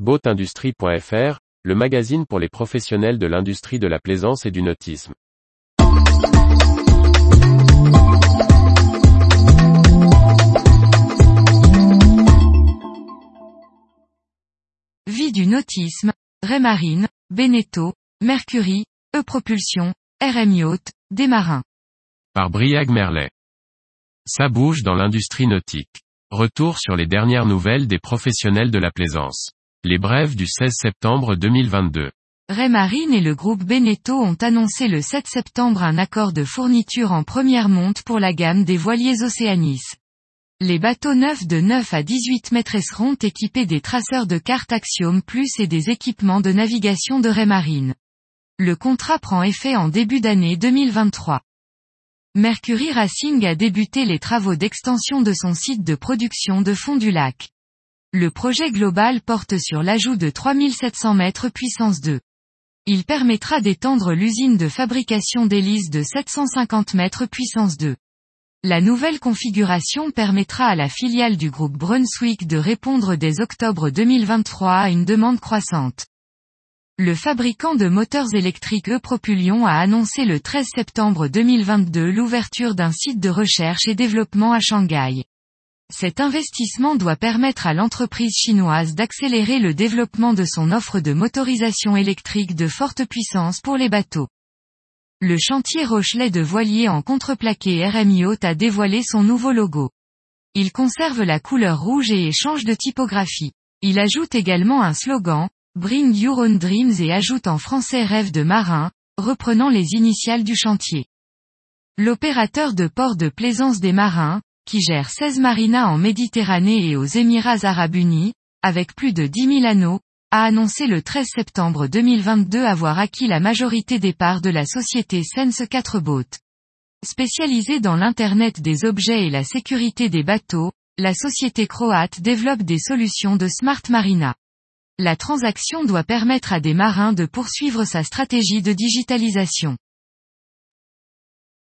Boatindustrie.fr, le magazine pour les professionnels de l'industrie de la plaisance et du nautisme. Vie du nautisme, Raymarine, Beneteau, Mercury, E-Propulsion, RM Yacht, des marins. Par Briag Merlet. Ça bouge dans l'industrie nautique. Retour sur les dernières nouvelles des professionnels de la plaisance. Les brèves du 16 septembre 2022. Raymarine et le groupe Beneteau ont annoncé le 7 septembre un accord de fourniture en première monte pour la gamme des voiliers Océanis. Les bateaux neufs de 9 à 18 mètres seront équipés des traceurs de cartes Axiom Plus et des équipements de navigation de Raymarine. Le contrat prend effet en début d'année 2023. Mercury Racing a débuté les travaux d'extension de son site de production de fond du lac. Le projet global porte sur l'ajout de 3700 mètres puissance 2. Il permettra d'étendre l'usine de fabrication d'hélices de 750 mètres puissance 2. La nouvelle configuration permettra à la filiale du groupe Brunswick de répondre dès octobre 2023 à une demande croissante. Le fabricant de moteurs électriques E-Propulsion a annoncé le 13 septembre 2022 l'ouverture d'un site de recherche et développement à Shanghai. Cet investissement doit permettre à l'entreprise chinoise d'accélérer le développement de son offre de motorisation électrique de forte puissance pour les bateaux. Le chantier Rochelet de voilier en contreplaqué RMI Haute a dévoilé son nouveau logo. Il conserve la couleur rouge et échange de typographie. Il ajoute également un slogan, Bring Your Own Dreams et ajoute en français rêve de marin, reprenant les initiales du chantier. L'opérateur de port de plaisance des marins, qui gère 16 marinas en Méditerranée et aux Émirats Arabes Unis, avec plus de 10 000 anneaux, a annoncé le 13 septembre 2022 avoir acquis la majorité des parts de la société Sense 4 Boat. Spécialisée dans l'Internet des objets et la sécurité des bateaux, la société croate développe des solutions de Smart Marina. La transaction doit permettre à des marins de poursuivre sa stratégie de digitalisation.